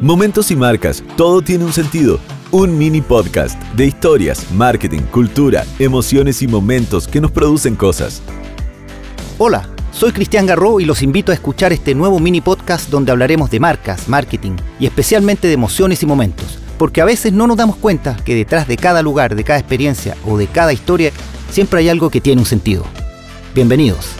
Momentos y marcas, todo tiene un sentido. Un mini podcast de historias, marketing, cultura, emociones y momentos que nos producen cosas. Hola, soy Cristian Garro y los invito a escuchar este nuevo mini podcast donde hablaremos de marcas, marketing y especialmente de emociones y momentos, porque a veces no nos damos cuenta que detrás de cada lugar, de cada experiencia o de cada historia siempre hay algo que tiene un sentido. Bienvenidos.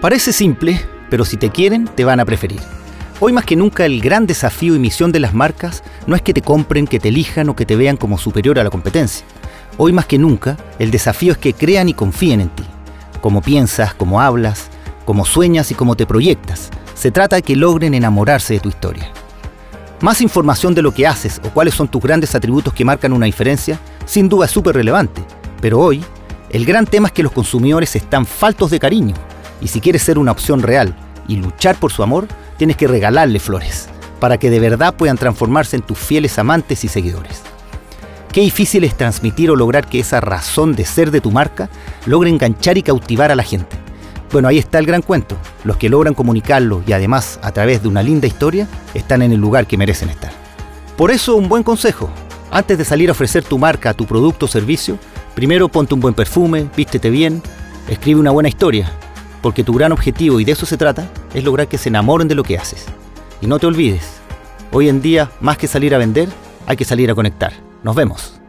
Parece simple, pero si te quieren, te van a preferir. Hoy más que nunca el gran desafío y misión de las marcas no es que te compren, que te elijan o que te vean como superior a la competencia. Hoy más que nunca el desafío es que crean y confíen en ti. Cómo piensas, cómo hablas, cómo sueñas y cómo te proyectas. Se trata de que logren enamorarse de tu historia. Más información de lo que haces o cuáles son tus grandes atributos que marcan una diferencia, sin duda es súper relevante. Pero hoy, el gran tema es que los consumidores están faltos de cariño y si quieres ser una opción real y luchar por su amor, tienes que regalarle flores, para que de verdad puedan transformarse en tus fieles amantes y seguidores. Qué difícil es transmitir o lograr que esa razón de ser de tu marca logre enganchar y cautivar a la gente. Bueno, ahí está el gran cuento. Los que logran comunicarlo y además a través de una linda historia están en el lugar que merecen estar. Por eso un buen consejo. Antes de salir a ofrecer tu marca, tu producto o servicio, primero ponte un buen perfume, vístete bien, escribe una buena historia porque tu gran objetivo, y de eso se trata, es lograr que se enamoren de lo que haces. Y no te olvides, hoy en día, más que salir a vender, hay que salir a conectar. Nos vemos.